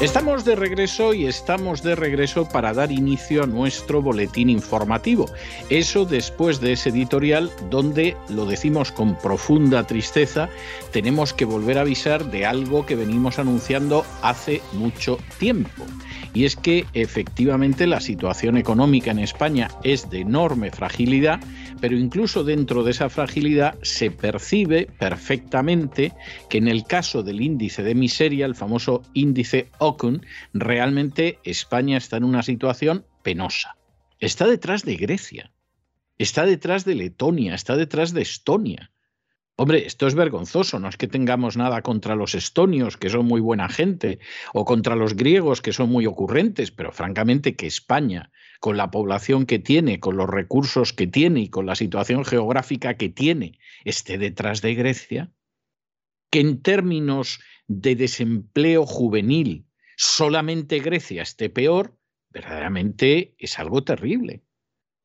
Estamos de regreso y estamos de regreso para dar inicio a nuestro boletín informativo. Eso después de ese editorial donde, lo decimos con profunda tristeza, tenemos que volver a avisar de algo que venimos anunciando hace mucho tiempo. Y es que efectivamente la situación económica en España es de enorme fragilidad, pero incluso dentro de esa fragilidad se percibe perfectamente que en el caso del índice de miseria, el famoso índice Ocun, realmente España está en una situación penosa. Está detrás de Grecia, está detrás de Letonia, está detrás de Estonia. Hombre, esto es vergonzoso, no es que tengamos nada contra los estonios, que son muy buena gente, o contra los griegos, que son muy ocurrentes, pero francamente que España, con la población que tiene, con los recursos que tiene y con la situación geográfica que tiene, esté detrás de Grecia, que en términos de desempleo juvenil solamente Grecia esté peor, verdaderamente es algo terrible.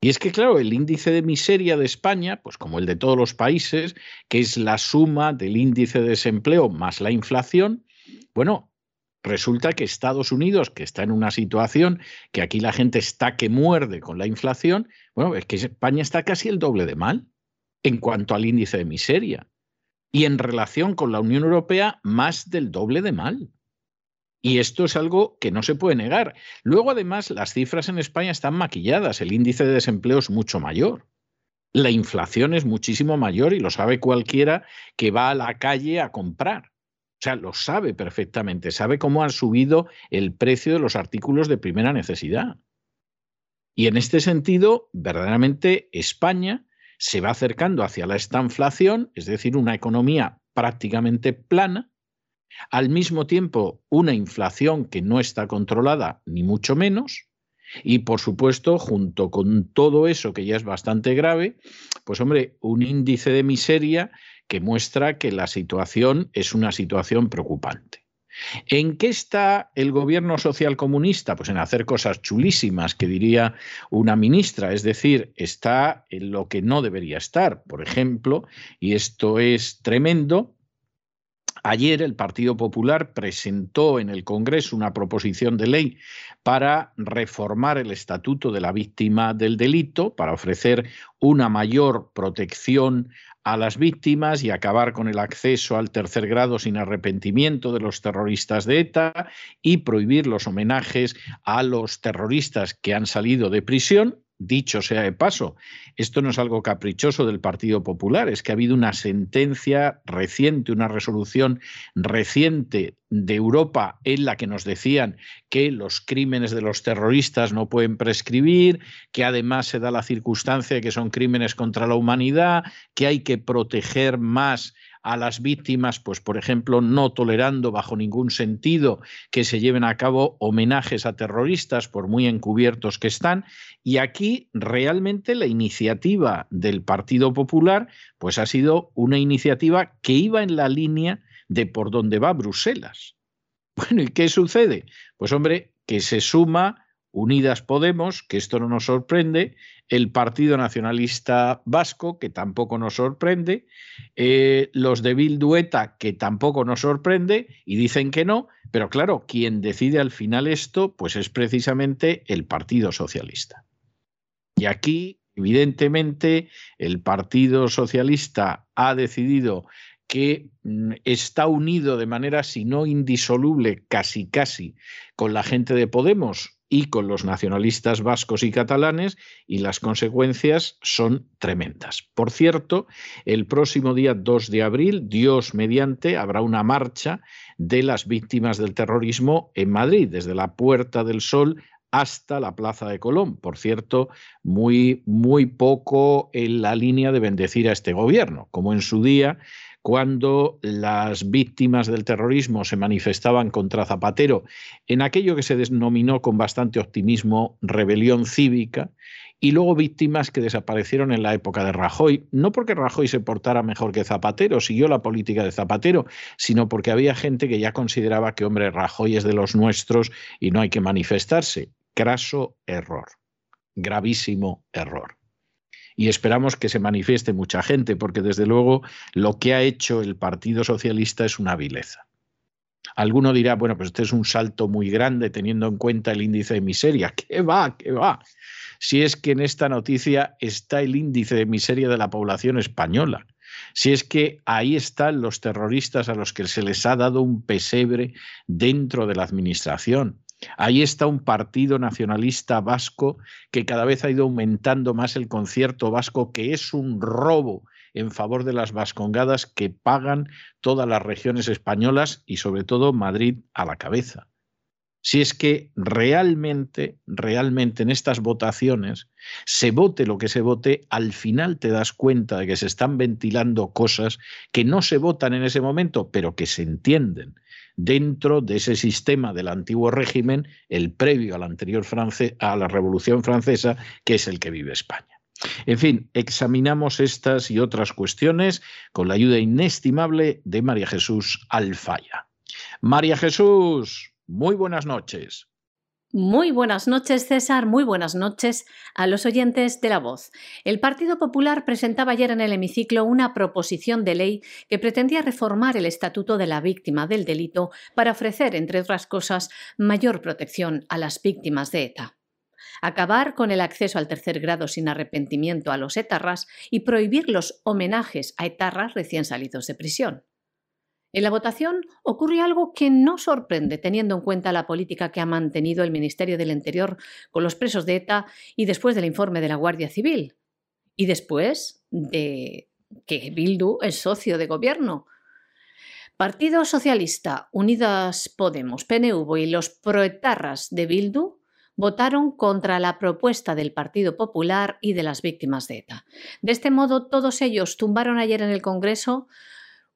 Y es que, claro, el índice de miseria de España, pues como el de todos los países, que es la suma del índice de desempleo más la inflación, bueno, resulta que Estados Unidos, que está en una situación que aquí la gente está que muerde con la inflación, bueno, es que España está casi el doble de mal en cuanto al índice de miseria. Y en relación con la Unión Europea, más del doble de mal. Y esto es algo que no se puede negar. Luego, además, las cifras en España están maquilladas. El índice de desempleo es mucho mayor. La inflación es muchísimo mayor y lo sabe cualquiera que va a la calle a comprar. O sea, lo sabe perfectamente. Sabe cómo han subido el precio de los artículos de primera necesidad. Y en este sentido, verdaderamente España se va acercando hacia la estanflación, es decir, una economía prácticamente plana, al mismo tiempo, una inflación que no está controlada, ni mucho menos. Y por supuesto, junto con todo eso que ya es bastante grave, pues hombre, un índice de miseria que muestra que la situación es una situación preocupante. ¿En qué está el gobierno social comunista? Pues en hacer cosas chulísimas, que diría una ministra, es decir, está en lo que no debería estar. Por ejemplo, y esto es tremendo, Ayer el Partido Popular presentó en el Congreso una proposición de ley para reformar el Estatuto de la Víctima del Delito, para ofrecer una mayor protección a las víctimas y acabar con el acceso al tercer grado sin arrepentimiento de los terroristas de ETA y prohibir los homenajes a los terroristas que han salido de prisión Dicho sea de paso, esto no es algo caprichoso del Partido Popular, es que ha habido una sentencia reciente, una resolución reciente de Europa en la que nos decían que los crímenes de los terroristas no pueden prescribir, que además se da la circunstancia de que son crímenes contra la humanidad, que hay que proteger más a las víctimas, pues por ejemplo, no tolerando bajo ningún sentido que se lleven a cabo homenajes a terroristas, por muy encubiertos que están. Y aquí realmente la iniciativa del Partido Popular, pues ha sido una iniciativa que iba en la línea de por donde va Bruselas. Bueno, ¿y qué sucede? Pues hombre, que se suma Unidas Podemos, que esto no nos sorprende, el Partido Nacionalista Vasco, que tampoco nos sorprende, eh, los de Bildueta, que tampoco nos sorprende, y dicen que no, pero claro, quien decide al final esto, pues es precisamente el Partido Socialista. Y aquí, evidentemente, el Partido Socialista ha decidido que mm, está unido de manera, si no indisoluble, casi casi, con la gente de Podemos, y con los nacionalistas vascos y catalanes y las consecuencias son tremendas. Por cierto, el próximo día 2 de abril, Dios mediante, habrá una marcha de las víctimas del terrorismo en Madrid, desde la Puerta del Sol hasta la Plaza de Colón. Por cierto, muy, muy poco en la línea de bendecir a este gobierno, como en su día cuando las víctimas del terrorismo se manifestaban contra Zapatero en aquello que se denominó con bastante optimismo rebelión cívica y luego víctimas que desaparecieron en la época de Rajoy, no porque Rajoy se portara mejor que Zapatero, siguió la política de Zapatero, sino porque había gente que ya consideraba que, hombre, Rajoy es de los nuestros y no hay que manifestarse. Craso error, gravísimo error. Y esperamos que se manifieste mucha gente, porque desde luego lo que ha hecho el Partido Socialista es una vileza. Alguno dirá, bueno, pues este es un salto muy grande teniendo en cuenta el índice de miseria. ¿Qué va? ¿Qué va? si es que en esta noticia está el índice de miseria de la población española, si es que ahí están los terroristas a los que se les ha dado un pesebre dentro de la administración. Ahí está un partido nacionalista vasco que cada vez ha ido aumentando más el concierto vasco, que es un robo en favor de las vascongadas que pagan todas las regiones españolas y sobre todo Madrid a la cabeza. Si es que realmente, realmente en estas votaciones, se vote lo que se vote, al final te das cuenta de que se están ventilando cosas que no se votan en ese momento, pero que se entienden dentro de ese sistema del antiguo régimen, el previo a la anterior a la Revolución Francesa, que es el que vive España. En fin, examinamos estas y otras cuestiones con la ayuda inestimable de María Jesús Alfaya. María Jesús, muy buenas noches. Muy buenas noches, César. Muy buenas noches a los oyentes de La Voz. El Partido Popular presentaba ayer en el hemiciclo una proposición de ley que pretendía reformar el Estatuto de la Víctima del Delito para ofrecer, entre otras cosas, mayor protección a las víctimas de ETA. Acabar con el acceso al tercer grado sin arrepentimiento a los etarras y prohibir los homenajes a etarras recién salidos de prisión. En la votación ocurre algo que no sorprende teniendo en cuenta la política que ha mantenido el Ministerio del Interior con los presos de ETA y después del informe de la Guardia Civil. Y después de que Bildu es socio de gobierno. Partido Socialista, Unidas Podemos, PNV y los proetarras de Bildu votaron contra la propuesta del Partido Popular y de las víctimas de ETA. De este modo, todos ellos tumbaron ayer en el Congreso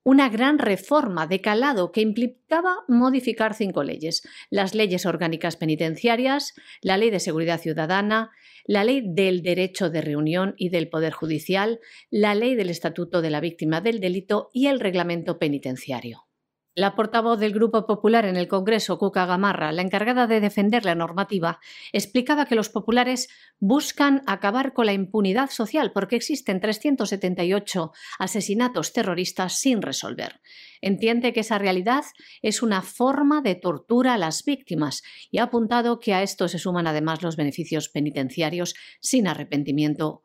una gran reforma de calado que implicaba modificar cinco leyes, las leyes orgánicas penitenciarias, la ley de seguridad ciudadana, la ley del derecho de reunión y del Poder Judicial, la ley del Estatuto de la Víctima del Delito y el reglamento penitenciario. La portavoz del Grupo Popular en el Congreso, Cuca Gamarra, la encargada de defender la normativa, explicaba que los populares buscan acabar con la impunidad social porque existen 378 asesinatos terroristas sin resolver. Entiende que esa realidad es una forma de tortura a las víctimas y ha apuntado que a esto se suman además los beneficios penitenciarios sin arrepentimiento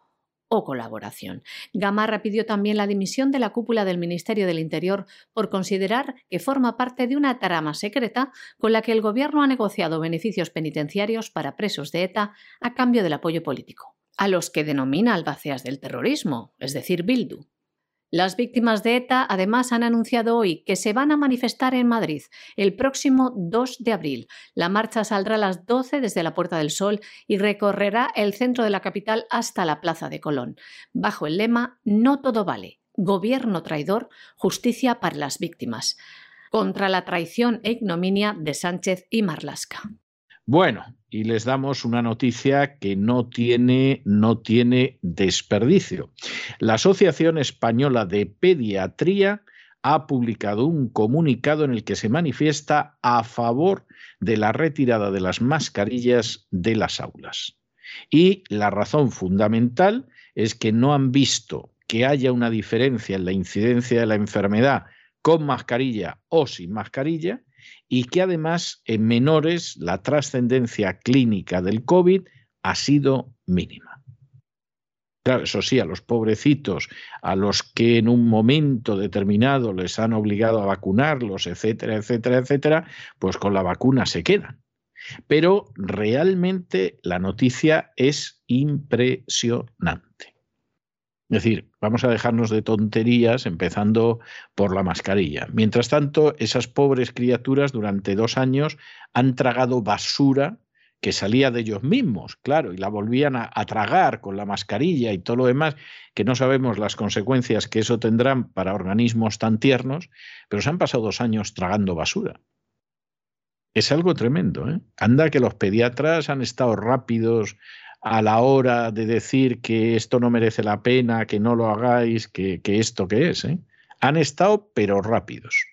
o colaboración. Gamarra pidió también la dimisión de la cúpula del Ministerio del Interior por considerar que forma parte de una trama secreta con la que el Gobierno ha negociado beneficios penitenciarios para presos de ETA a cambio del apoyo político, a los que denomina albaceas del terrorismo, es decir, Bildu. Las víctimas de ETA además han anunciado hoy que se van a manifestar en Madrid el próximo 2 de abril. La marcha saldrá a las 12 desde la Puerta del Sol y recorrerá el centro de la capital hasta la Plaza de Colón, bajo el lema No todo vale, gobierno traidor, justicia para las víctimas, contra la traición e ignominia de Sánchez y Marlasca. Bueno, y les damos una noticia que no tiene, no tiene desperdicio. La Asociación Española de Pediatría ha publicado un comunicado en el que se manifiesta a favor de la retirada de las mascarillas de las aulas. Y la razón fundamental es que no han visto que haya una diferencia en la incidencia de la enfermedad con mascarilla o sin mascarilla y que además en menores la trascendencia clínica del COVID ha sido mínima. Claro, eso sí, a los pobrecitos, a los que en un momento determinado les han obligado a vacunarlos, etcétera, etcétera, etcétera, pues con la vacuna se quedan. Pero realmente la noticia es impresionante. Es decir, vamos a dejarnos de tonterías empezando por la mascarilla. Mientras tanto, esas pobres criaturas durante dos años han tragado basura que salía de ellos mismos, claro, y la volvían a, tragar con la mascarilla y todo lo demás, que no sabemos las consecuencias que eso tendrán para organismos tan tiernos, pero se han pasado dos años tragando basura. Es algo tremendo. ¿eh? Anda que los pediatras han estado rápidos a la hora de decir que esto no merece la pena, que no lo hagáis, que, esto que es. ¿eh? Han estado, pero rápidos.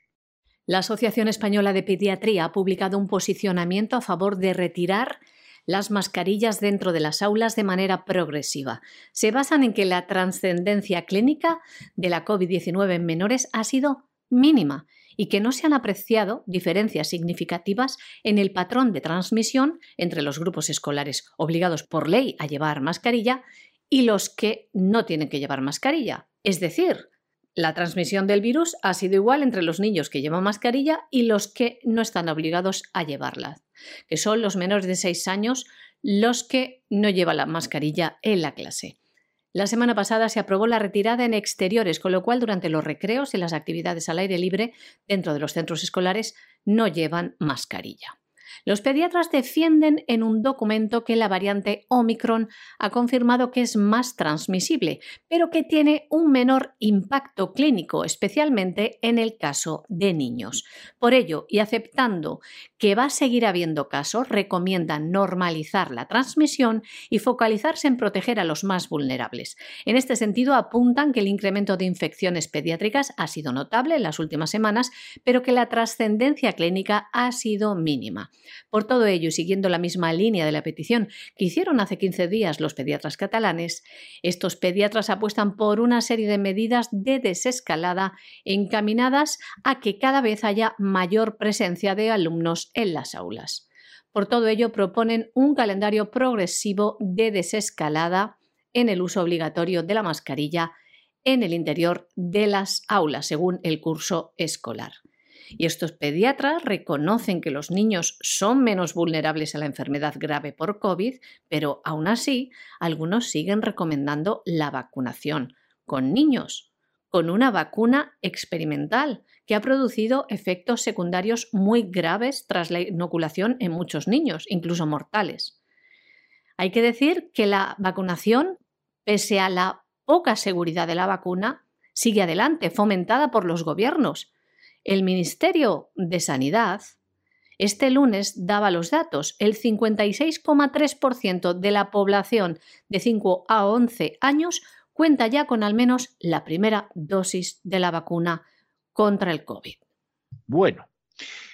La Asociación Española de Pediatría ha publicado un posicionamiento a favor de retirar las mascarillas dentro de las aulas de manera progresiva. Se basan en que la trascendencia clínica de la COVID-19 en menores ha sido mínima y que no se han apreciado diferencias significativas en el patrón de transmisión entre los grupos escolares obligados por ley a llevar mascarilla y los que no tienen que llevar mascarilla. Es decir, la transmisión del virus ha sido igual entre los niños que llevan mascarilla y los que no están obligados a llevarla, que son los menores de 6 años los que no llevan la mascarilla en la clase. La semana pasada se aprobó la retirada en exteriores, con lo cual durante los recreos y las actividades al aire libre dentro de los centros escolares no llevan mascarilla. Los pediatras defienden en un documento que la variante Omicron ha confirmado que es más transmisible, pero que tiene un menor impacto clínico, especialmente en el caso de niños. Por ello, y aceptando que va a seguir habiendo casos, recomiendan normalizar la transmisión y focalizarse en proteger a los más vulnerables. En este sentido, apuntan que el incremento de infecciones pediátricas ha sido notable en las últimas semanas, pero que la trascendencia clínica ha sido mínima. Por todo ello, y siguiendo la misma línea de la petición que hicieron hace 15 días los pediatras catalanes, estos pediatras apuestan por una serie de medidas de desescalada encaminadas a que cada vez haya mayor presencia de alumnos en las aulas. Por todo ello, proponen un calendario progresivo de desescalada en el uso obligatorio de la mascarilla en el interior de las aulas, según el curso escolar. Y estos pediatras reconocen que los niños son menos vulnerables a la enfermedad grave por COVID, pero aún así algunos siguen recomendando la vacunación con niños, con una vacuna experimental que ha producido efectos secundarios muy graves tras la inoculación en muchos niños, incluso mortales. Hay que decir que la vacunación, pese a la poca seguridad de la vacuna, sigue adelante, fomentada por los gobiernos, el Ministerio de Sanidad este lunes daba los datos. El 56,3% de la población de 5 a 11 años cuenta ya con al menos la primera dosis de la vacuna contra el COVID. Bueno,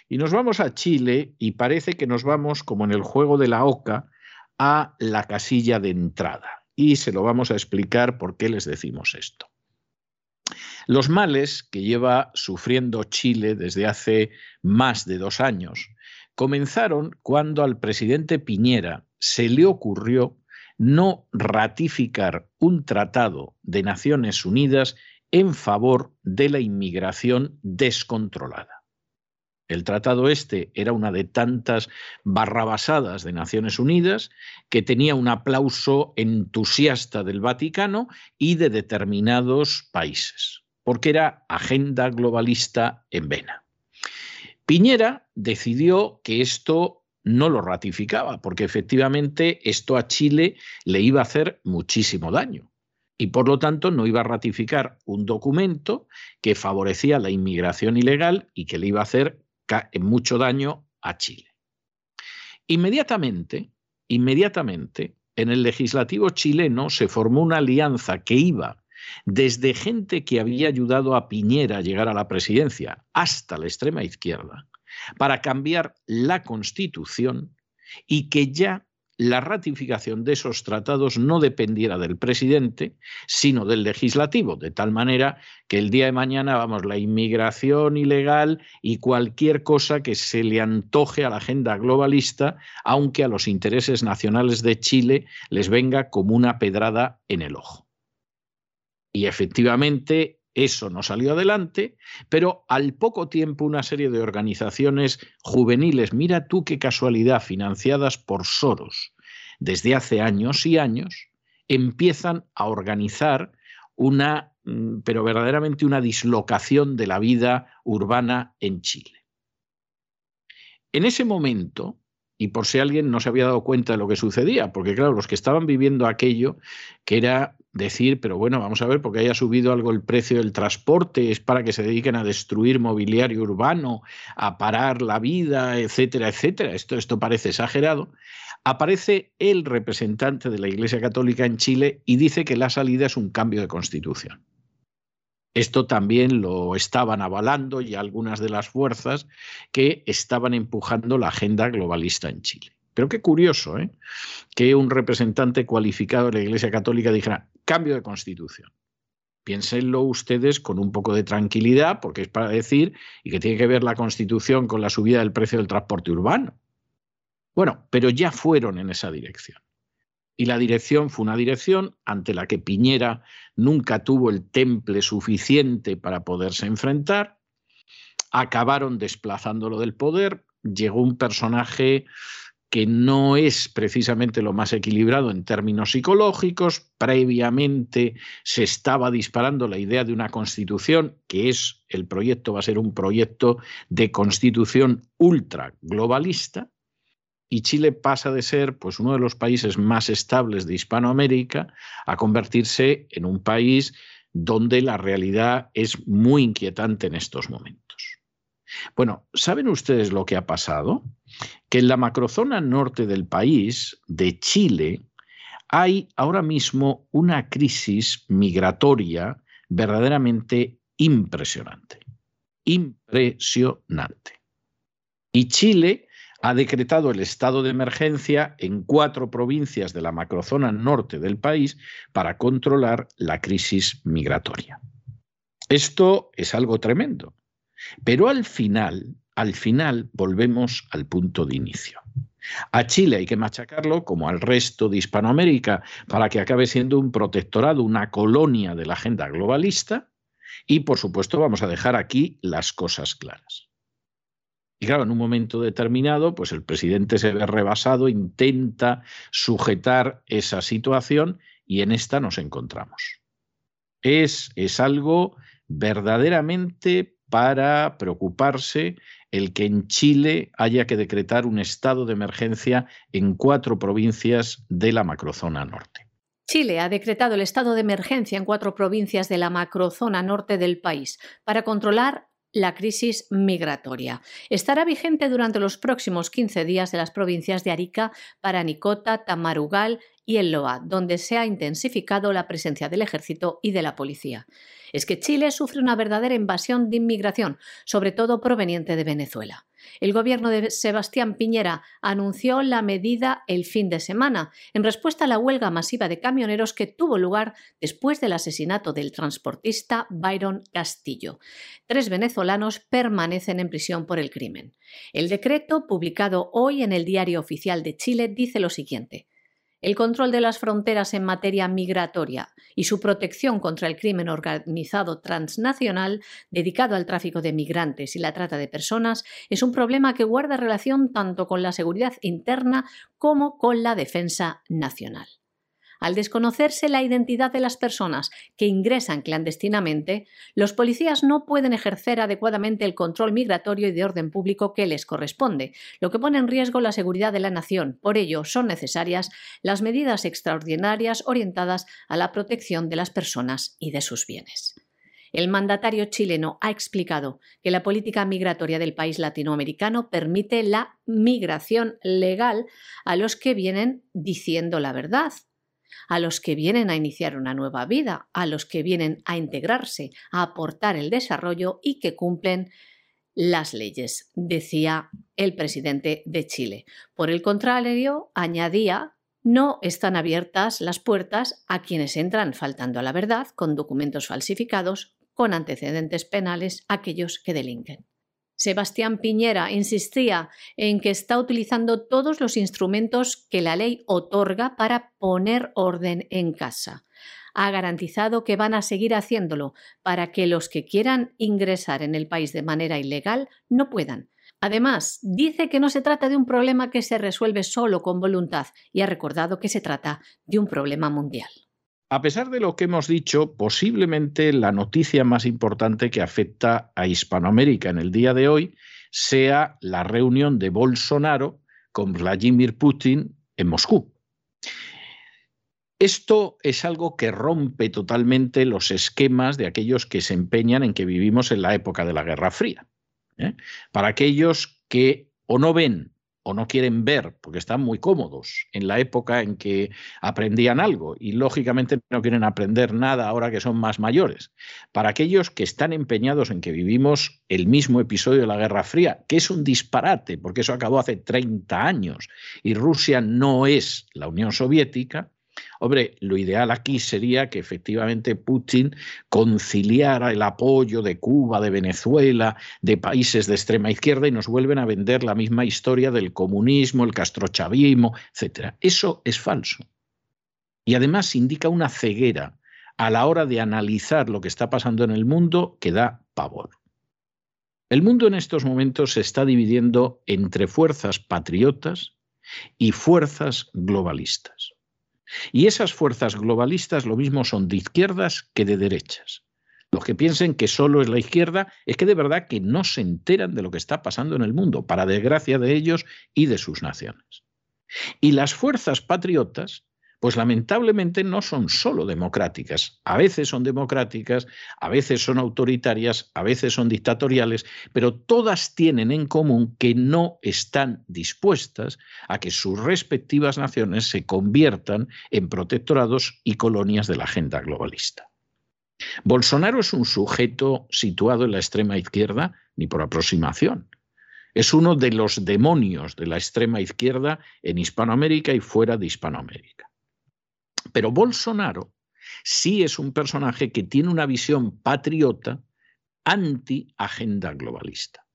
y nos vamos a Chile y parece que nos vamos, como en el juego de la OCA, a la casilla de entrada. Y se lo vamos a explicar por qué les decimos esto. Los males que lleva sufriendo Chile desde hace más de dos años comenzaron cuando al presidente Piñera se le ocurrió no ratificar un tratado de Naciones Unidas en favor de la inmigración descontrolada. El tratado este era una de tantas barrabasadas de Naciones Unidas que tenía un aplauso entusiasta del Vaticano y de determinados países porque era agenda globalista en vena. Piñera decidió que esto no lo ratificaba, porque efectivamente esto a Chile le iba a hacer muchísimo daño. Y por lo tanto no iba a ratificar un documento que favorecía la inmigración ilegal y que le iba a hacer mucho daño a Chile. Inmediatamente, inmediatamente, en el legislativo chileno se formó una alianza que iba desde gente que había ayudado a Piñera a llegar a la presidencia hasta la extrema izquierda, para cambiar la constitución y que ya la ratificación de esos tratados no dependiera del presidente, sino del legislativo, de tal manera que el día de mañana, vamos, la inmigración ilegal y cualquier cosa que se le antoje a la agenda globalista, aunque a los intereses nacionales de Chile les venga como una pedrada en el ojo. Y efectivamente eso no salió adelante, pero al poco tiempo una serie de organizaciones juveniles, mira tú qué casualidad, financiadas por Soros desde hace años y años, empiezan a organizar una, mm, pero verdaderamente una dislocación de la vida urbana en Chile. En ese momento, y por si alguien no se había dado cuenta de lo que sucedía, porque claro, los que estaban viviendo aquello, que era decir, pero bueno, vamos a ver, porque haya subido algo el precio del transporte, es para que se dediquen a destruir mobiliario urbano, a parar la vida, etcétera, etcétera. Esto, esto parece exagerado. aparece el representante de la Iglesia Católica en Chile y dice que la salida es un cambio de constitución. Esto también lo estaban avalando y algunas de las fuerzas que estaban empujando la agenda globalista en Chile. Pero qué curioso ¿eh? que un representante cualificado de la Iglesia Católica dijera cambio de constitución. Piénsenlo ustedes con un poco de tranquilidad, porque es para decir y que tiene que ver la constitución con la subida del precio del transporte urbano. Bueno, pero ya fueron en esa dirección. Y la dirección fue una dirección ante la que Piñera nunca tuvo el temple suficiente para poderse enfrentar. Acabaron desplazándolo del poder. Llegó un personaje que no es precisamente lo más equilibrado en términos psicológicos. Previamente se estaba disparando la idea de una constitución, que es el proyecto, va a ser un proyecto de constitución ultra globalista y Chile pasa de ser pues, uno de los países más estables de Hispanoamérica a convertirse en un país donde la realidad es muy inquietante en estos momentos. Bueno, ¿saben ustedes lo que ha pasado? Que en la macrozona norte del país, de Chile, hay ahora mismo una crisis migratoria verdaderamente impresionante. Impresionante. Y Chile ha decretado el estado de emergencia en cuatro provincias de la macrozona norte del país para controlar la crisis migratoria. Esto es algo tremendo. Pero al final, al final volvemos al punto de inicio. A Chile hay que machacarlo como al resto de Hispanoamérica para que acabe siendo un protectorado, una colonia de la agenda globalista. Y por supuesto vamos a dejar aquí las cosas claras. Y claro, en un momento determinado, pues el presidente se ve rebasado, intenta sujetar esa situación y en esta nos encontramos. Es, es algo verdaderamente para preocuparse el que en Chile haya que decretar un estado de emergencia en cuatro provincias de la macrozona norte. Chile ha decretado el estado de emergencia en cuatro provincias de la macrozona norte del país para controlar la crisis migratoria. Estará vigente durante los próximos 15 días en las provincias de Arica, Paranicota, Tamarugal y el Loa, donde se ha intensificado la presencia del ejército y de la policía. Es que Chile sufre una verdadera invasión de inmigración, sobre todo proveniente de Venezuela. El gobierno de Sebastián Piñera anunció la medida el fin de semana, en respuesta a la huelga masiva de camioneros que tuvo lugar después del asesinato del transportista Byron Castillo. Tres venezolanos permanecen en prisión por el crimen. El decreto, publicado hoy en el Diario Oficial de Chile, dice lo siguiente. El control de las fronteras en materia migratoria y su protección contra el crimen organizado transnacional dedicado al tráfico de migrantes y la trata de personas es un problema que guarda relación tanto con la seguridad interna como con la defensa nacional. Al desconocerse la identidad de las personas que ingresan clandestinamente, los policías no pueden ejercer adecuadamente el control migratorio y de orden público que les corresponde, lo que pone en riesgo la seguridad de la nación. Por ello, son necesarias las medidas extraordinarias orientadas a la protección de las personas y de sus bienes. El mandatario chileno ha explicado que la política migratoria del país latinoamericano permite la migración legal a los que vienen diciendo la verdad, a los que vienen a iniciar una nueva vida, a los que vienen a integrarse, a aportar el desarrollo y que cumplen las leyes, decía el presidente de Chile. Por el contrario, añadía, no están abiertas las puertas a quienes entran faltando a la verdad, con documentos falsificados, con antecedentes penales, aquellos que delinquen. Sebastián Piñera insistía en que está utilizando todos los instrumentos que la ley otorga para poner orden en casa. Ha garantizado que van a seguir haciéndolo para que los que quieran ingresar en el país de manera ilegal no puedan. Además, dice que no se trata de un problema que se resuelve solo con voluntad y ha recordado que se trata de un problema mundial. A pesar de lo que hemos dicho, posiblemente la noticia más importante que afecta a Hispanoamérica en el día de hoy sea la reunión de Bolsonaro con Vladimir Putin en Moscú. Esto es algo que rompe totalmente los esquemas de aquellos que se empeñan en que vivimos en la época de la Guerra Fría. ¿eh? Para aquellos que o no ven o no quieren ver porque están muy cómodos en la época en que aprendían algo y lógicamente no quieren aprender nada ahora que son más mayores. Para aquellos que están empeñados en que vivimos el mismo episodio de la Guerra Fría, que es un disparate porque eso acabó hace 30 años y Rusia no es la Unión Soviética, Hombre, lo ideal aquí sería que efectivamente Putin conciliara el apoyo de Cuba, de Venezuela, de países de extrema izquierda y nos vuelven a vender la misma historia del comunismo, el castrochavismo, etc. Eso es falso. Y además indica una ceguera a la hora de analizar lo que está pasando en el mundo que da pavor. El mundo en estos momentos se está dividiendo entre fuerzas patriotas y fuerzas globalistas. Y esas fuerzas globalistas lo mismo son de izquierdas que de derechas. Los que piensen que solo es la izquierda es que de verdad que no se enteran de lo que está pasando en el mundo, para desgracia de ellos y de sus naciones. Y las fuerzas patriotas pues lamentablemente no son solo democráticas. A veces son democráticas, a veces son autoritarias, a veces son dictatoriales, pero todas tienen en común que no están dispuestas a que sus respectivas naciones se conviertan en protectorados y colonias de la agenda globalista. Bolsonaro es un sujeto situado en la extrema izquierda, ni por aproximación. Es uno de los demonios de la extrema izquierda en Hispanoamérica y fuera de Hispanoamérica. Pero Bolsonaro sí es un personaje que tiene una visión patriota anti-agenda globalista.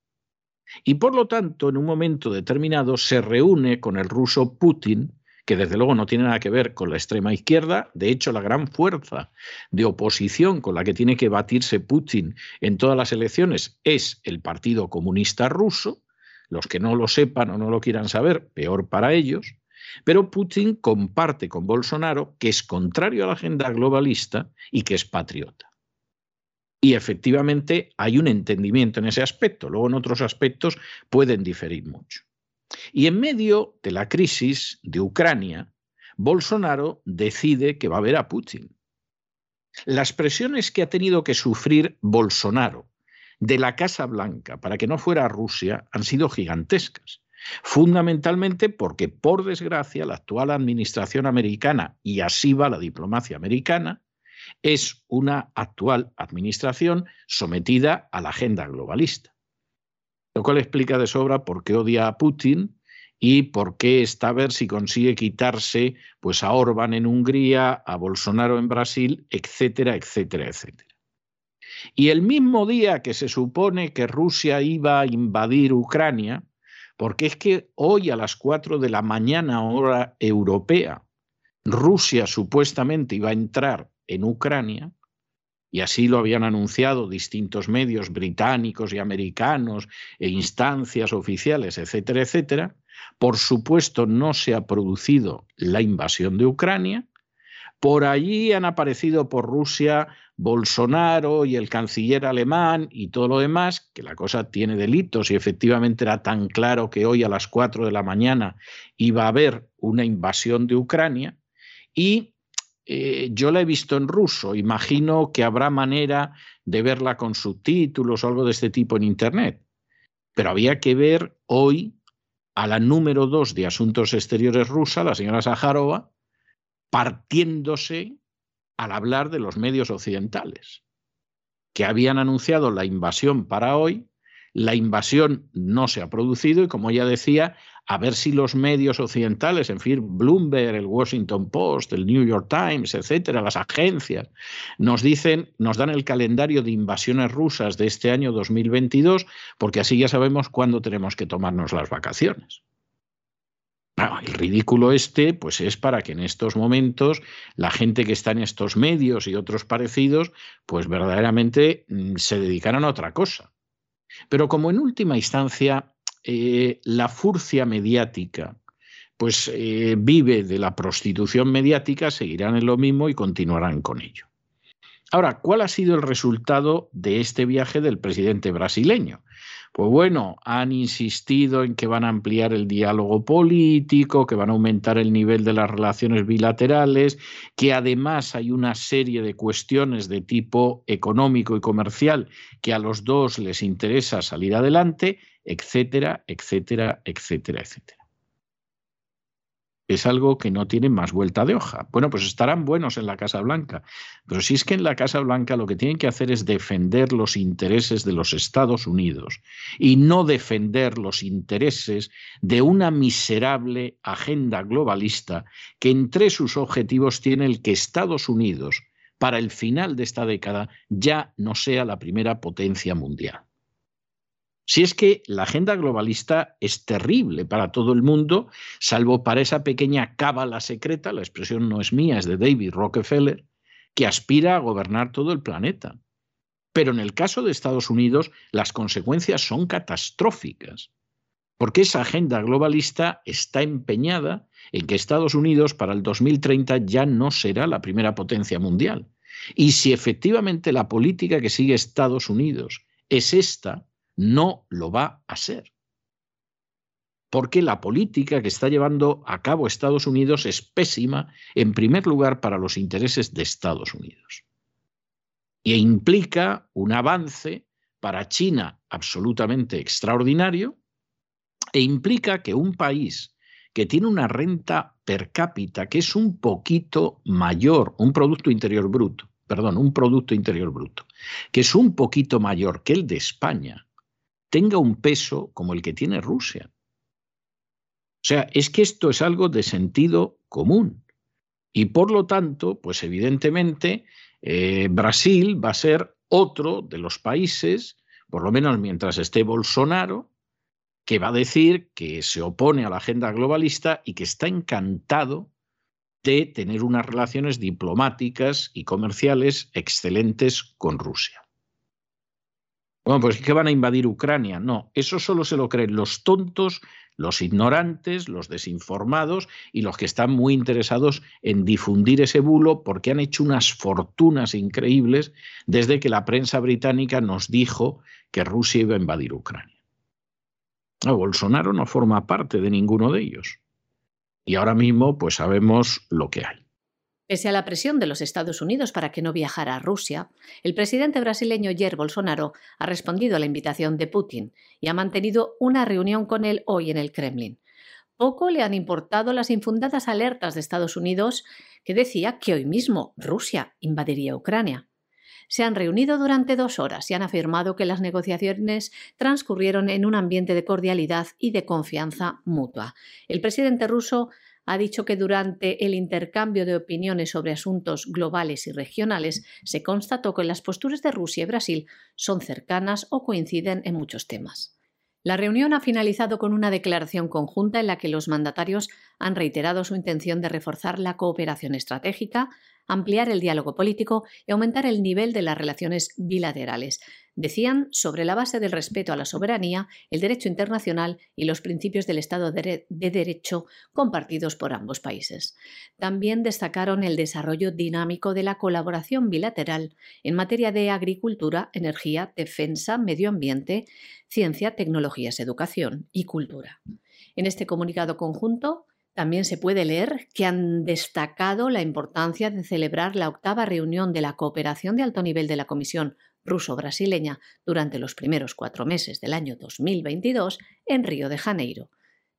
Y por lo tanto, en un momento determinado, se reúne con el ruso Putin, que desde luego no tiene nada que ver con la extrema izquierda. De hecho, la gran fuerza de oposición con la que tiene que batirse Putin en todas las elecciones es el Partido Comunista Ruso. Los que no lo sepan o no lo quieran saber, peor para ellos. Pero Putin comparte con Bolsonaro que es contrario a la agenda globalista y que es patriota. Y efectivamente hay un entendimiento en ese aspecto. Luego en otros aspectos pueden diferir mucho. Y en medio de la crisis de Ucrania, Bolsonaro decide que va a ver a Putin. Las presiones que ha tenido que sufrir Bolsonaro de la Casa Blanca para que no fuera a Rusia han sido gigantescas. Fundamentalmente porque, por desgracia, la actual administración americana, y así va la diplomacia americana, es una actual administración sometida a la agenda globalista. Lo cual explica de sobra por qué odia a Putin y por qué está a ver si consigue quitarse pues, a Orbán en Hungría, a Bolsonaro en Brasil, etcétera, etcétera, etcétera. Y el mismo día que se supone que Rusia iba a invadir Ucrania, porque es que hoy a las 4 de la mañana hora europea, Rusia supuestamente iba a entrar en Ucrania, y así lo habían anunciado distintos medios británicos y americanos e instancias oficiales, etcétera, etcétera. Por supuesto, no se ha producido la invasión de Ucrania. Por allí han aparecido por Rusia Bolsonaro y el canciller alemán y todo lo demás, que la cosa tiene delitos y efectivamente era tan claro que hoy a las 4 de la mañana iba a haber una invasión de Ucrania. Y eh, yo la he visto en ruso, imagino que habrá manera de verla con subtítulos o algo de este tipo en Internet. Pero había que ver hoy a la número dos de Asuntos Exteriores rusa, la señora Sajarova, partiéndose al hablar de los medios occidentales, que habían anunciado la invasión para hoy, la invasión no se ha producido y como ya decía, a ver si los medios occidentales, en fin, Bloomberg, el Washington Post, el New York Times, etcétera, las agencias, nos dicen, nos dan el calendario de invasiones rusas de este año 2022, porque así ya sabemos cuándo tenemos que tomarnos las vacaciones el ridículo este, pues es para que en estos momentos la gente que está en estos medios y otros parecidos, pues verdaderamente mm, se dedicaran a otra cosa. Pero como en última instancia eh, la furcia mediática, pues eh, vive de la prostitución mediática, seguirán en lo mismo y continuarán con ello. Ahora, ¿cuál ha sido el resultado de este viaje del presidente brasileño? Pues bueno, han insistido en que van a ampliar el diálogo político, que van a aumentar el nivel de las relaciones bilaterales, que además hay una serie de cuestiones de tipo económico y comercial que a los dos les interesa salir adelante, etcétera, etcétera, etcétera, etcétera. Es algo que no tiene más vuelta de hoja. Bueno, pues estarán buenos en la Casa Blanca, pero si es que en la Casa Blanca lo que tienen que hacer es defender los intereses de los Estados Unidos y no defender los intereses de una miserable agenda globalista que entre sus objetivos tiene el que Estados Unidos, para el final de esta década, ya no sea la primera potencia mundial. Si es que la agenda globalista es terrible para todo el mundo, salvo para esa pequeña cábala secreta, la expresión no es mía, es de David Rockefeller, que aspira a gobernar todo el planeta. Pero en el caso de Estados Unidos, las consecuencias son catastróficas, porque esa agenda globalista está empeñada en que Estados Unidos para el 2030 ya no será la primera potencia mundial. Y si efectivamente la política que sigue Estados Unidos es esta, no lo va a ser. Porque la política que está llevando a cabo Estados Unidos es pésima, en primer lugar, para los intereses de Estados Unidos. E implica un avance para China absolutamente extraordinario e implica que un país que tiene una renta per cápita que es un poquito mayor, un Producto Interior Bruto, perdón, un Producto Interior Bruto, que es un poquito mayor que el de España, tenga un peso como el que tiene Rusia. O sea, es que esto es algo de sentido común. Y por lo tanto, pues evidentemente, eh, Brasil va a ser otro de los países, por lo menos mientras esté Bolsonaro, que va a decir que se opone a la agenda globalista y que está encantado de tener unas relaciones diplomáticas y comerciales excelentes con Rusia. Bueno, pues que van a invadir Ucrania. No, eso solo se lo creen los tontos, los ignorantes, los desinformados y los que están muy interesados en difundir ese bulo porque han hecho unas fortunas increíbles desde que la prensa británica nos dijo que Rusia iba a invadir Ucrania. Bolsonaro no forma parte de ninguno de ellos. Y ahora mismo pues sabemos lo que hay. Pese a la presión de los Estados Unidos para que no viajara a Rusia, el presidente brasileño Jair Bolsonaro ha respondido a la invitación de Putin y ha mantenido una reunión con él hoy en el Kremlin. Poco le han importado las infundadas alertas de Estados Unidos que decía que hoy mismo Rusia invadiría Ucrania. Se han reunido durante dos horas y han afirmado que las negociaciones transcurrieron en un ambiente de cordialidad y de confianza mutua. El presidente ruso ha dicho que durante el intercambio de opiniones sobre asuntos globales y regionales se constató que las posturas de Rusia y Brasil son cercanas o coinciden en muchos temas. La reunión ha finalizado con una declaración conjunta en la que los mandatarios han reiterado su intención de reforzar la cooperación estratégica, ampliar el diálogo político y aumentar el nivel de las relaciones bilaterales. Decían sobre la base del respeto a la soberanía, el derecho internacional y los principios del Estado de, Derecho compartidos por ambos países. También destacaron el desarrollo dinámico de la colaboración bilateral en materia de agricultura, energía, defensa, medio ambiente, ciencia, tecnologías, educación y cultura. En este comunicado conjunto, también se puede leer que han destacado la importancia de celebrar la octava reunión de la cooperación de alto nivel de la Comisión ruso-brasileña durante los primeros cuatro meses del año 2022 en Río de Janeiro.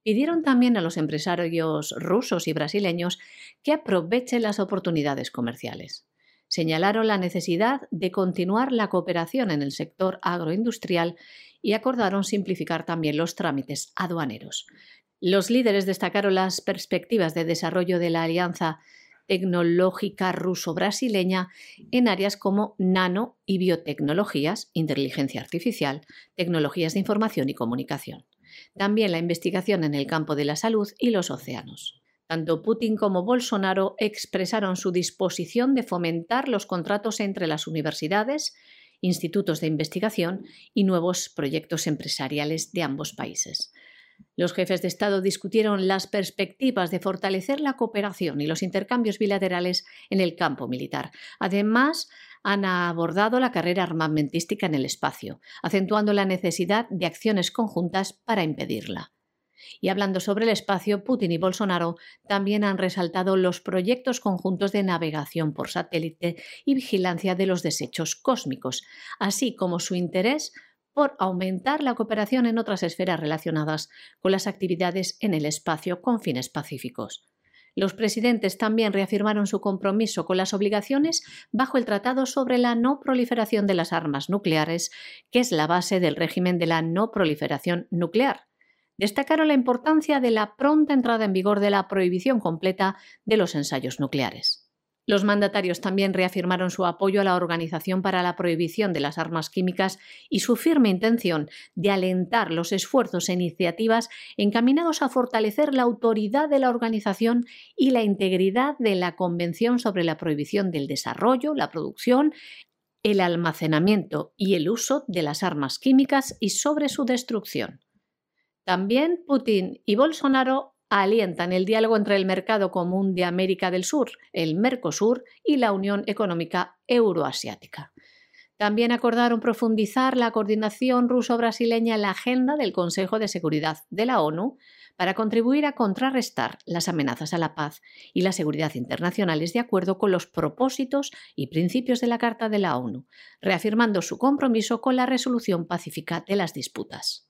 Pidieron también a los empresarios rusos y brasileños que aprovechen las oportunidades comerciales. Señalaron la necesidad de continuar la cooperación en el sector agroindustrial y acordaron simplificar también los trámites aduaneros. Los líderes destacaron las perspectivas de desarrollo de la alianza tecnológica ruso-brasileña en áreas como nano y biotecnologías, inteligencia artificial, tecnologías de información y comunicación. También la investigación en el campo de la salud y los océanos. Tanto Putin como Bolsonaro expresaron su disposición de fomentar los contratos entre las universidades, institutos de investigación y nuevos proyectos empresariales de ambos países. Los jefes de Estado discutieron las perspectivas de fortalecer la cooperación y los intercambios bilaterales en el campo militar. Además, han abordado la carrera armamentística en el espacio, acentuando la necesidad de acciones conjuntas para impedirla. Y hablando sobre el espacio, Putin y Bolsonaro también han resaltado los proyectos conjuntos de navegación por satélite y vigilancia de los desechos cósmicos, así como su interés por aumentar la cooperación en otras esferas relacionadas con las actividades en el espacio con fines pacíficos. Los presidentes también reafirmaron su compromiso con las obligaciones bajo el Tratado sobre la no proliferación de las armas nucleares, que es la base del régimen de la no proliferación nuclear. Destacaron la importancia de la pronta entrada en vigor de la prohibición completa de los ensayos nucleares. Los mandatarios también reafirmaron su apoyo a la Organización para la Prohibición de las Armas Químicas y su firme intención de alentar los esfuerzos e iniciativas encaminados a fortalecer la autoridad de la organización y la integridad de la Convención sobre la Prohibición del Desarrollo, la Producción, el almacenamiento y el uso de las armas químicas y sobre su destrucción. También Putin y Bolsonaro alientan el diálogo entre el Mercado Común de América del Sur, el Mercosur, y la Unión Económica Euroasiática. También acordaron profundizar la coordinación ruso-brasileña en la agenda del Consejo de Seguridad de la ONU para contribuir a contrarrestar las amenazas a la paz y la seguridad internacionales de acuerdo con los propósitos y principios de la Carta de la ONU, reafirmando su compromiso con la resolución pacífica de las disputas.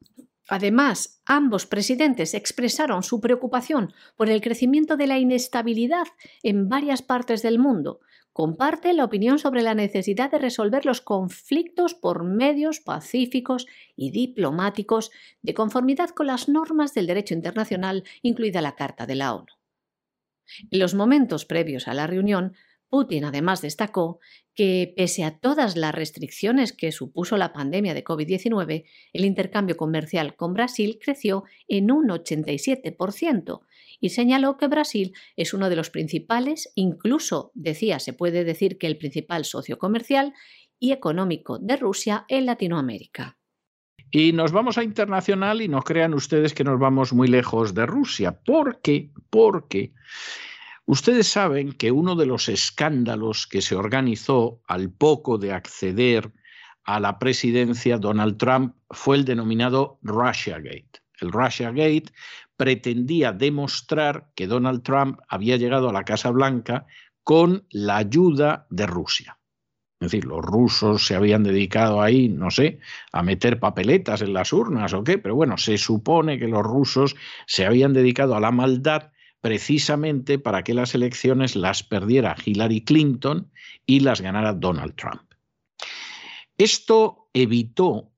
Además, ambos presidentes expresaron su preocupación por el crecimiento de la inestabilidad en varias partes del mundo. Comparte la opinión sobre la necesidad de resolver los conflictos por medios pacíficos y diplomáticos de conformidad con las normas del derecho internacional, incluida la Carta de la ONU. En los momentos previos a la reunión, Putin además destacó que, pese a todas las restricciones que supuso la pandemia de COVID-19, el intercambio comercial con Brasil creció en un 87% y señaló que Brasil es uno de los principales, incluso decía, se puede decir que el principal socio comercial y económico de Rusia en Latinoamérica. Y nos vamos a internacional y no crean ustedes que nos vamos muy lejos de Rusia. ¿Por qué? Porque Ustedes saben que uno de los escándalos que se organizó al poco de acceder a la presidencia Donald Trump fue el denominado Russiagate. El Russiagate pretendía demostrar que Donald Trump había llegado a la Casa Blanca con la ayuda de Rusia. Es decir, los rusos se habían dedicado ahí, no sé, a meter papeletas en las urnas o qué, pero bueno, se supone que los rusos se habían dedicado a la maldad precisamente para que las elecciones las perdiera Hillary Clinton y las ganara Donald Trump. Esto evitó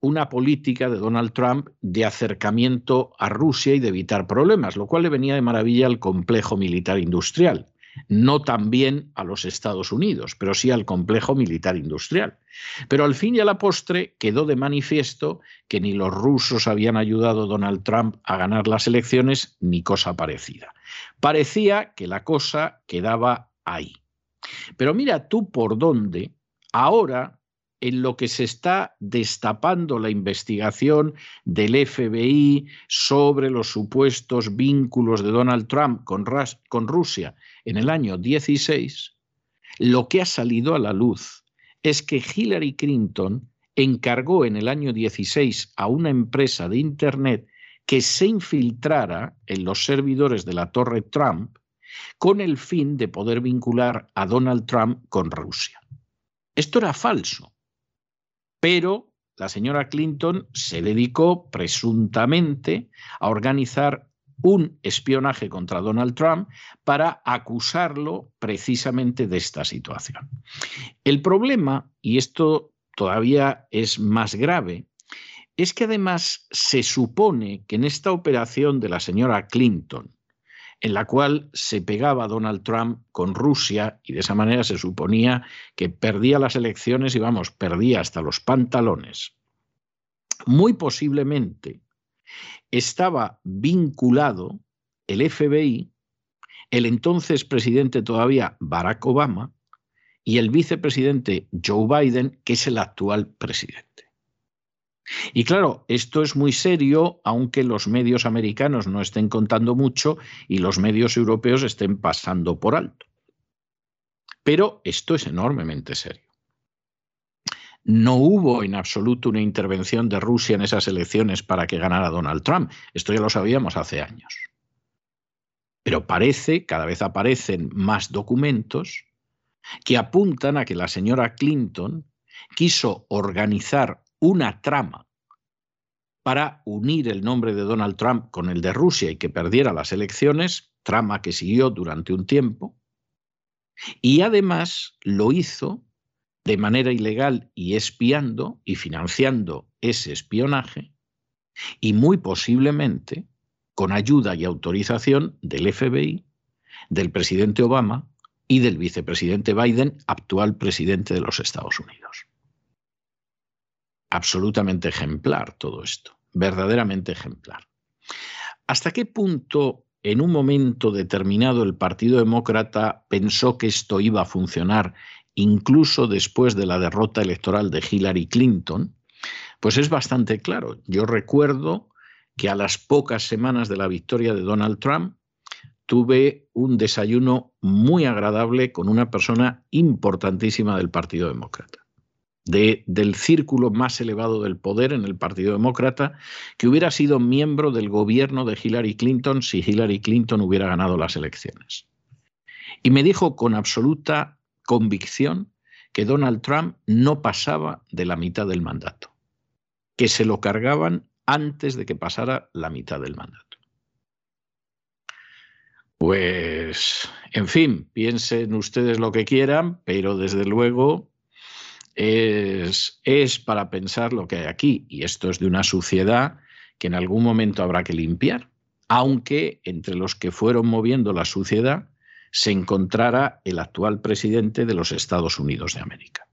una política de Donald Trump de acercamiento a Rusia y de evitar problemas, lo cual le venía de maravilla al complejo militar industrial no también a los Estados Unidos, pero sí al complejo militar industrial. Pero al fin y a la postre quedó de manifiesto que ni los rusos habían ayudado a Donald Trump a ganar las elecciones ni cosa parecida. Parecía que la cosa quedaba ahí. Pero mira tú por dónde ahora en lo que se está destapando la investigación del FBI sobre los supuestos vínculos de Donald Trump con, Rusia en el año 16, lo que ha salido a la luz es que Hillary Clinton encargó en el año 16 a una empresa de Internet que se infiltrara en los servidores de la Torre Trump con el fin de poder vincular a Donald Trump con Rusia. Esto era falso, pero la señora Clinton se dedicó presuntamente a organizar un espionaje contra Donald Trump para acusarlo precisamente de esta situación. El problema, y esto todavía es más grave, es que además se supone que en esta operación de la señora Clinton, en la cual se pegaba Donald Trump con Rusia y de esa manera se suponía que perdía las elecciones y vamos, perdía hasta los pantalones, muy posiblemente estaba vinculado el FBI, el entonces presidente todavía Barack Obama y el vicepresidente Joe Biden, que es el actual presidente. Y claro, esto es muy serio, aunque los medios americanos no estén contando mucho y los medios europeos estén pasando por alto. Pero esto es enormemente serio. No hubo en absoluto una intervención de Rusia en esas elecciones para que ganara Donald Trump. Esto ya lo sabíamos hace años. Pero parece, cada vez aparecen más documentos que apuntan a que la señora Clinton quiso organizar una trama para unir el nombre de Donald Trump con el de Rusia y que perdiera las elecciones trama que siguió durante un tiempo, y además lo hizo de manera ilegal y espiando y financiando ese espionaje, y muy posiblemente con ayuda y autorización del FBI, del presidente Obama y del vicepresidente Biden, actual presidente de los Estados Unidos. Absolutamente ejemplar todo esto, verdaderamente ejemplar. ¿Hasta qué punto en un momento determinado el Partido Demócrata pensó que esto iba a funcionar incluso después de la derrota electoral de Hillary Clinton? Pues es bastante claro. Yo recuerdo que a las pocas semanas de la victoria de Donald Trump tuve un desayuno muy agradable con una persona importantísima del Partido Demócrata del círculo más elevado del poder en el Partido Demócrata, que hubiera sido miembro del gobierno de Hillary Clinton si Hillary Clinton hubiera ganado las elecciones. Y me dijo con absoluta convicción que Donald Trump no pasaba de la mitad del mandato, que se lo cargaban antes de que pasara la mitad del mandato. Pues, en fin, piensen ustedes lo que quieran, pero desde luego es, para pensar lo que hay aquí. Y esto es de una suciedad que en algún momento habrá que limpiar, aunque entre los que fueron moviendo la suciedad se encontrara el actual presidente de los Estados Unidos de América.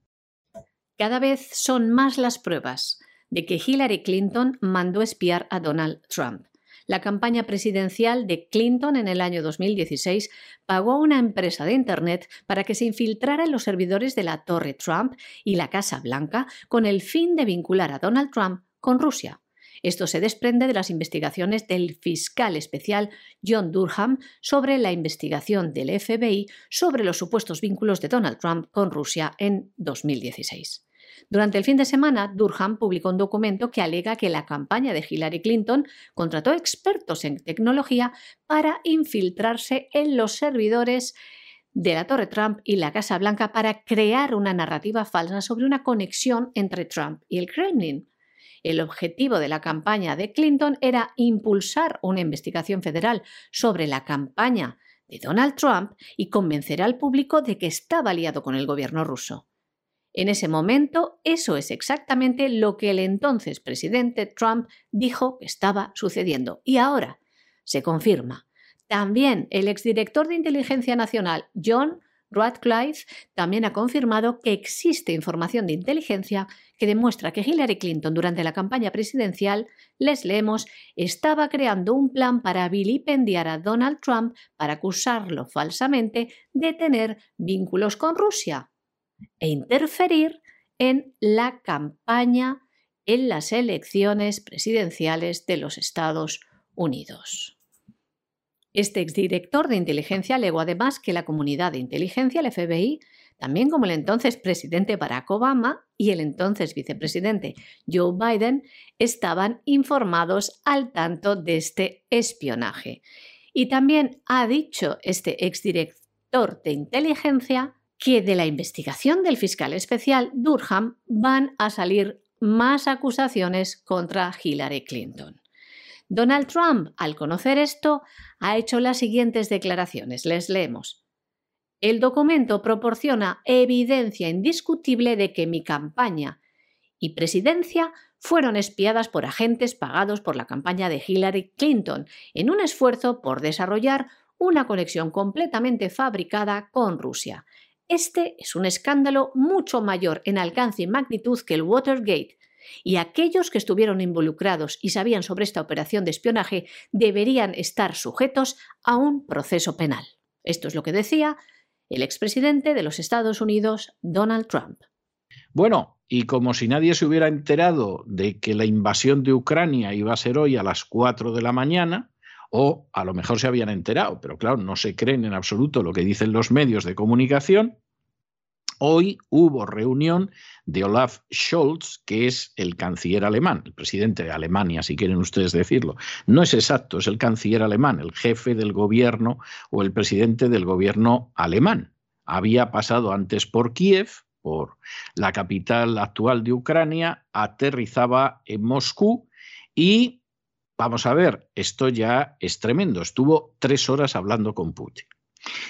Cada vez son más las pruebas de que Hillary Clinton mandó espiar a Donald Trump la campaña presidencial de Clinton en el año 2016 pagó a una empresa de Internet para que se infiltrara en los servidores de la Torre Trump y la Casa Blanca con el fin de vincular a Donald Trump con Rusia. Esto se desprende de las investigaciones del fiscal especial John Durham sobre la investigación del FBI sobre los supuestos vínculos de Donald Trump con Rusia en 2016. Durante el fin de semana, Durham publicó un documento que alega que la campaña de Hillary Clinton contrató expertos en tecnología para infiltrarse en los servidores de la Torre Trump y la Casa Blanca para crear una narrativa falsa sobre una conexión entre Trump y el Kremlin. El objetivo de la campaña de Clinton era impulsar una investigación federal sobre la campaña de Donald Trump y convencer al público de que estaba aliado con el gobierno ruso. En ese momento, eso es exactamente lo que el entonces presidente Trump dijo que estaba sucediendo. Y ahora se confirma. También el exdirector de Inteligencia Nacional, John Radcliffe, también ha confirmado que existe información de inteligencia que demuestra que Hillary Clinton durante la campaña presidencial, les leemos, estaba creando un plan para vilipendiar a Donald Trump para acusarlo falsamente de tener vínculos con Rusia e interferir en la campaña en las elecciones presidenciales de los Estados Unidos. Este exdirector de inteligencia alegó además que la comunidad de inteligencia, el FBI, también como el entonces presidente Barack Obama y el entonces vicepresidente Joe Biden, estaban informados al tanto de este espionaje. Y también ha dicho este exdirector de inteligencia que de la investigación del fiscal especial Durham van a salir más acusaciones contra Hillary Clinton. Donald Trump, al conocer esto, ha hecho las siguientes declaraciones. Les leemos. El documento proporciona evidencia indiscutible de que mi campaña y presidencia fueron espiadas por agentes pagados por la campaña de Hillary Clinton en un esfuerzo por desarrollar una conexión completamente fabricada con Rusia. Este es un escándalo mucho mayor en alcance y magnitud que el Watergate, y aquellos que estuvieron involucrados y sabían sobre esta operación de espionaje deberían estar sujetos a un proceso penal. Esto es lo que decía el expresidente de los Estados Unidos, Donald Trump. Bueno, y como si nadie se hubiera enterado de que la invasión de Ucrania iba a ser hoy a las 4 de la mañana, o a lo mejor se habían enterado, pero claro, no se creen en absoluto lo que dicen los medios de comunicación. Hoy hubo reunión de Olaf Scholz, que es el canciller alemán, el presidente de Alemania, si quieren ustedes decirlo. No es exacto, es el canciller alemán, el jefe del gobierno o el presidente del gobierno alemán. Había pasado antes por Kiev, por la capital actual de Ucrania, aterrizaba en Moscú y vamos a ver, esto ya es tremendo. Estuvo tres horas hablando con Putin.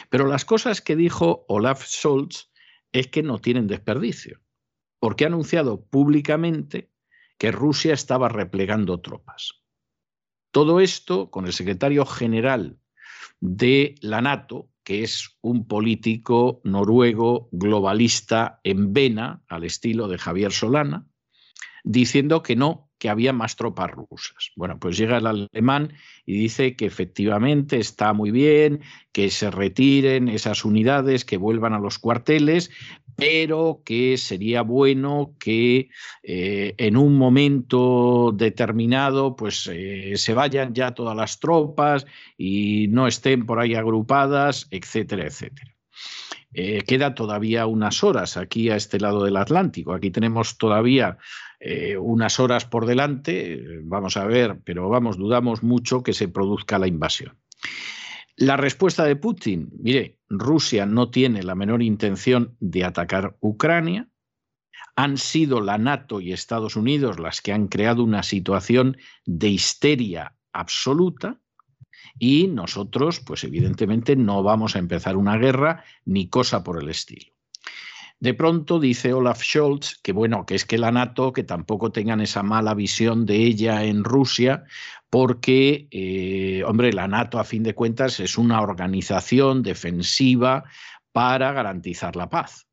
Pero las cosas que dijo Olaf Scholz es que no tienen desperdicio, porque ha anunciado públicamente que Rusia estaba replegando tropas. Todo esto con el secretario general de la NATO, que es un político noruego globalista en vena, al estilo de Javier Solana, diciendo que no, que había más tropas rusas. Bueno, pues llega el alemán y dice que efectivamente está muy bien, que se retiren esas unidades, que vuelvan a los cuarteles, pero que sería bueno que eh, en un momento determinado pues eh, se vayan ya todas las tropas y no estén por ahí agrupadas, etcétera, etcétera. Eh, queda todavía unas horas aquí a este lado del Atlántico. Aquí tenemos todavía eh, unas horas por delante, vamos a ver, pero vamos, dudamos mucho que se produzca la invasión. La respuesta de Putin, mire, Rusia no tiene la menor intención de atacar Ucrania, han sido la NATO y Estados Unidos las que han creado una situación de histeria absoluta y nosotros, pues evidentemente, no vamos a empezar una guerra ni cosa por el estilo. De pronto dice Olaf Scholz que bueno, que es que la NATO, que tampoco tengan esa mala visión de ella en Rusia, porque, eh, hombre, la NATO a fin de cuentas es una organización defensiva para garantizar la paz.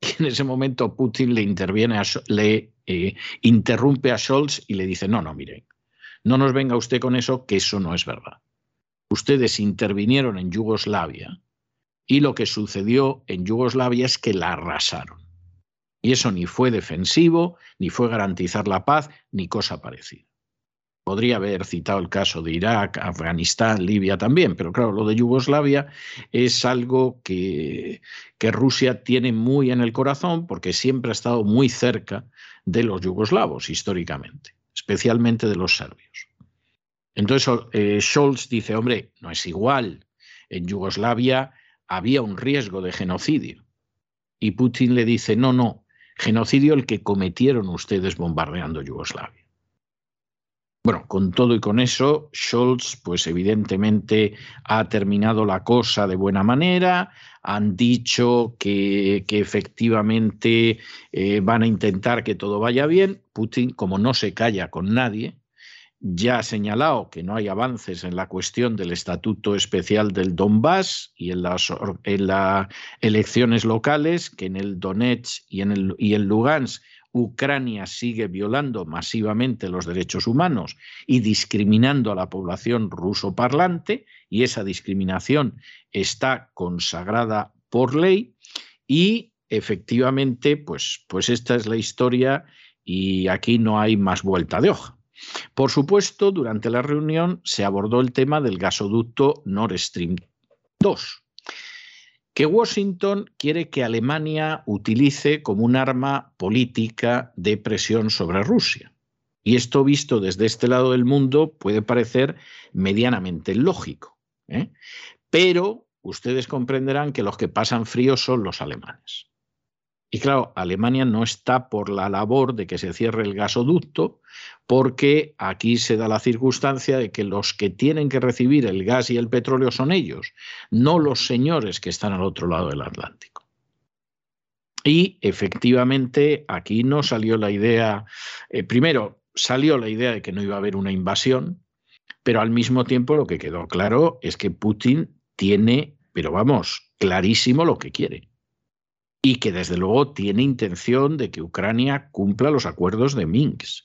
Y en ese momento Putin le interviene, le eh, interrumpe a Scholz y le dice, no, no, mire, no nos venga usted con eso, que eso no es verdad. Ustedes intervinieron en Yugoslavia y lo que sucedió en Yugoslavia es que la arrasaron. Y eso ni fue defensivo, ni fue garantizar la paz, ni cosa parecida. Podría haber citado el caso de Irak, Afganistán, Libia también, pero claro, lo de Yugoslavia es algo que, que Rusia tiene muy en el corazón porque siempre ha estado muy cerca de los yugoslavos históricamente, especialmente de los serbios. Entonces eh, Scholz dice, hombre, no es igual. En Yugoslavia había un riesgo de genocidio. Y Putin le dice, no, no, genocidio el que cometieron ustedes bombardeando Yugoslavia. Bueno, con todo y con eso, Scholz, pues evidentemente ha terminado la cosa de buena manera, han dicho que, efectivamente eh, van a intentar que todo vaya bien. Putin, como no se calla con nadie, ya ha señalado que no hay avances en la cuestión del estatuto especial del Donbass y en las, elecciones locales, que en el Donetsk y en el, Lugansk Ucrania sigue violando masivamente los derechos humanos y discriminando a la población ruso parlante, y esa discriminación está consagrada por ley, y efectivamente, pues, pues esta es la historia y aquí no hay más vuelta de hoja. Por supuesto, durante la reunión se abordó el tema del gasoducto Nord Stream 2, que Washington quiere que Alemania utilice como un arma política de presión sobre Rusia. Y esto visto desde este lado del mundo puede parecer medianamente lógico. ¿eh? Pero ustedes comprenderán que los que pasan frío son los alemanes. Y claro, Alemania no está por la labor de que se cierre el gasoducto, porque aquí se da la circunstancia de que los que tienen que recibir el gas y el petróleo son ellos, no los señores que están al otro lado del Atlántico. Y efectivamente aquí no salió la idea, eh, primero salió la idea de que no iba a haber una invasión, pero al mismo tiempo lo que quedó claro es que Putin tiene, pero vamos, clarísimo lo que quiere y que desde luego tiene intención de que Ucrania cumpla los acuerdos de Minsk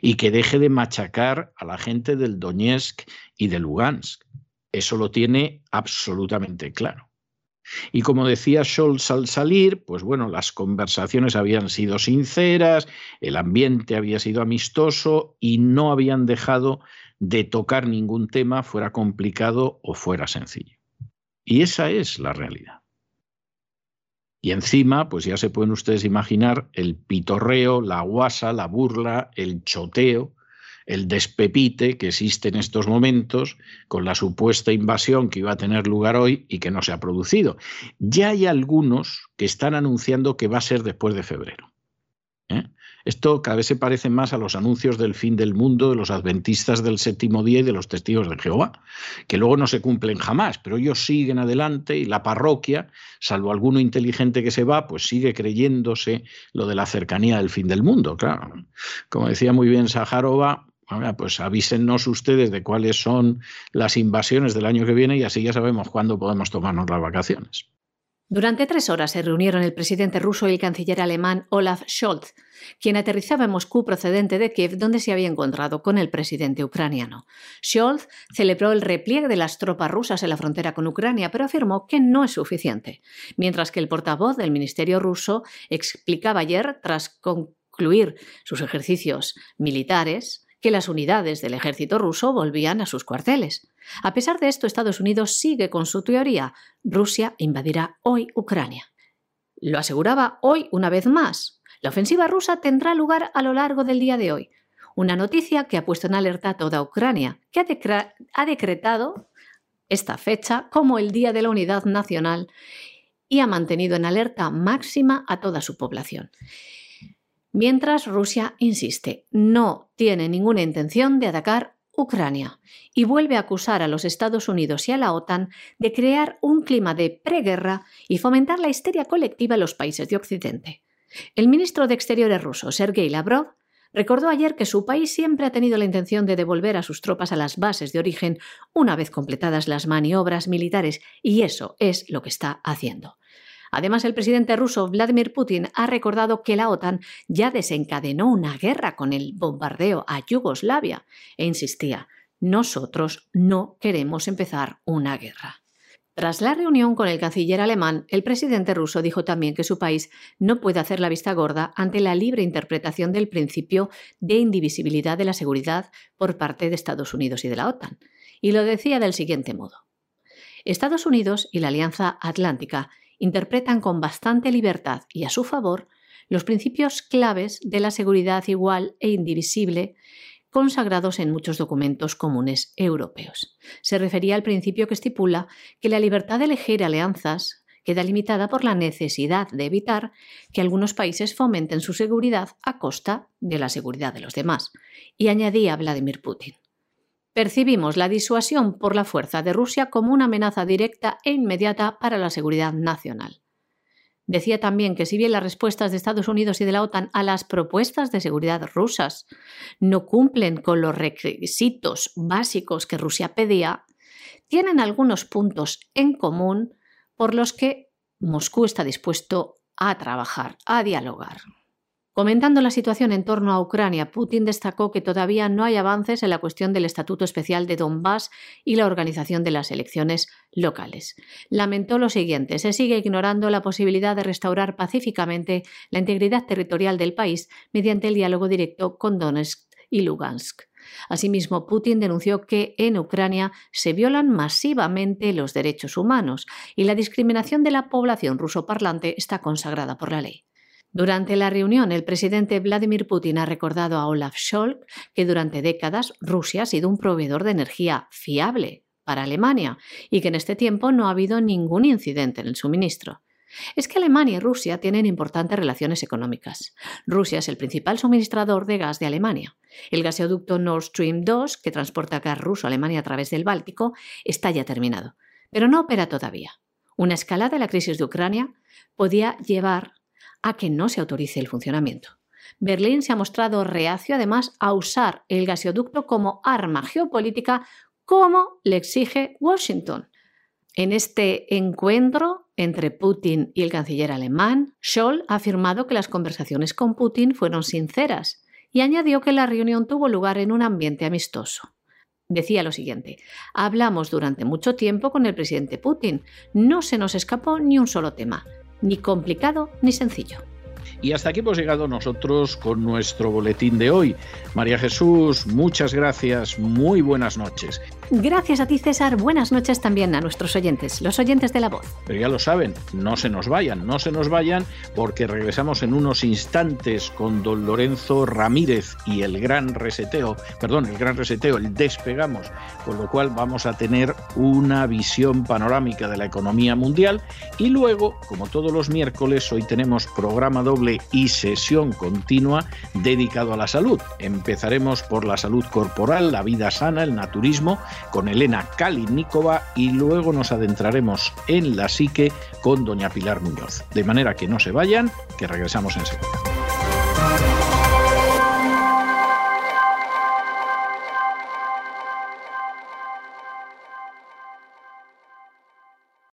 y que deje de machacar a la gente del Donetsk y de Lugansk. Eso lo tiene absolutamente claro. Y como decía Scholz al salir, pues bueno, las conversaciones habían sido sinceras, el ambiente había sido amistoso y no habían dejado de tocar ningún tema, fuera complicado o fuera sencillo. Y esa es la realidad. Y encima, pues ya se pueden ustedes imaginar el pitorreo, la guasa, la burla, el choteo, el despepite que existe en estos momentos con la supuesta invasión que iba a tener lugar hoy y que no se ha producido. Ya hay algunos que están anunciando que va a ser después de febrero. ¿eh? Esto cada vez se parece más a los anuncios del fin del mundo de los adventistas del séptimo día y de los testigos de Jehová, que luego no se cumplen jamás, pero ellos siguen adelante y la parroquia, salvo alguno inteligente que se va, pues sigue creyéndose lo de la cercanía del fin del mundo. Claro, como decía muy bien Sajarova, pues avísennos ustedes de cuáles son las invasiones del año que viene y así ya sabemos cuándo podemos tomarnos las vacaciones. Durante tres horas se reunieron el presidente ruso y el canciller alemán Olaf Scholz, quien aterrizaba en Moscú procedente de Kiev, donde se había encontrado con el presidente ucraniano. Scholz celebró el repliegue de las tropas rusas en la frontera con Ucrania, pero afirmó que no es suficiente, mientras que el portavoz del ministerio ruso explicaba ayer, tras concluir sus ejercicios militares, que las unidades del ejército ruso volvían a sus cuarteles. A pesar de esto, Estados Unidos sigue con su teoría. Rusia invadirá hoy Ucrania. Lo aseguraba hoy una vez más. La ofensiva rusa tendrá lugar a lo largo del día de hoy. Una noticia que ha puesto en alerta a toda Ucrania, que ha, ha decretado esta fecha como el Día de la Unidad Nacional y ha mantenido en alerta máxima a toda su población. Mientras Rusia insiste, no tiene ninguna intención de atacar Ucrania y vuelve a acusar a los Estados Unidos y a la OTAN de crear un clima de preguerra y fomentar la histeria colectiva en los países de Occidente. El ministro de Exteriores ruso, Sergei Lavrov, recordó ayer que su país siempre ha tenido la intención de devolver a sus tropas a las bases de origen una vez completadas las maniobras militares, y eso es lo que está haciendo. Además, el presidente ruso Vladimir Putin ha recordado que la OTAN ya desencadenó una guerra con el bombardeo a Yugoslavia e insistía, nosotros no queremos empezar una guerra. Tras la reunión con el canciller alemán, el presidente ruso dijo también que su país no puede hacer la vista gorda ante la libre interpretación del principio de indivisibilidad de la seguridad por parte de Estados Unidos y de la OTAN. Y lo decía del siguiente modo. Estados Unidos y la Alianza Atlántica interpretan con bastante libertad y a su favor los principios claves de la seguridad igual e indivisible consagrados en muchos documentos comunes europeos. Se refería al principio que estipula que la libertad de elegir alianzas queda limitada por la necesidad de evitar que algunos países fomenten su seguridad a costa de la seguridad de los demás. Y añadía Vladimir Putin. Percibimos la disuasión por la fuerza de Rusia como una amenaza directa e inmediata para la seguridad nacional. Decía también que si bien las respuestas de Estados Unidos y de la OTAN a las propuestas de seguridad rusas no cumplen con los requisitos básicos que Rusia pedía, tienen algunos puntos en común por los que Moscú está dispuesto a trabajar, a dialogar. Comentando la situación en torno a Ucrania, Putin destacó que todavía no hay avances en la cuestión del Estatuto Especial de Donbass y la organización de las elecciones locales. Lamentó lo siguiente, se sigue ignorando la posibilidad de restaurar pacíficamente la integridad territorial del país mediante el diálogo directo con Donetsk y Lugansk. Asimismo, Putin denunció que en Ucrania se violan masivamente los derechos humanos y la discriminación de la población rusoparlante está consagrada por la ley. Durante la reunión, el presidente Vladimir Putin ha recordado a Olaf Scholz que durante décadas Rusia ha sido un proveedor de energía fiable para Alemania y que en este tiempo no ha habido ningún incidente en el suministro. Es que Alemania y Rusia tienen importantes relaciones económicas. Rusia es el principal suministrador de gas de Alemania. El gasoducto Nord Stream 2, que transporta gas ruso a Alemania a través del Báltico, está ya terminado, pero no opera todavía. Una escalada de la crisis de Ucrania podía llevar a que no se autorice el funcionamiento. Berlín se ha mostrado reacio además a usar el gasoducto como arma geopolítica como le exige Washington. En este encuentro entre Putin y el canciller alemán, Scholl ha afirmado que las conversaciones con Putin fueron sinceras y añadió que la reunión tuvo lugar en un ambiente amistoso. Decía lo siguiente, hablamos durante mucho tiempo con el presidente Putin, no se nos escapó ni un solo tema, ni complicado ni sencillo. Y hasta aquí hemos llegado nosotros con nuestro boletín de hoy. María Jesús, muchas gracias, muy buenas noches. Gracias a ti, César. Buenas noches también a nuestros oyentes, los oyentes de la voz. Pero ya lo saben, no se nos vayan, no se nos vayan, porque regresamos en unos instantes con don Lorenzo Ramírez y el gran reseteo, perdón, el gran reseteo, el despegamos, con lo cual vamos a tener una visión panorámica de la economía mundial y luego, como todos los miércoles, hoy tenemos programa doble y sesión continua dedicado a la salud. Empezaremos por la salud corporal, la vida sana, el naturismo, con Elena Kalinikova y luego nos adentraremos en la psique con doña Pilar Muñoz. De manera que no se vayan, que regresamos enseguida.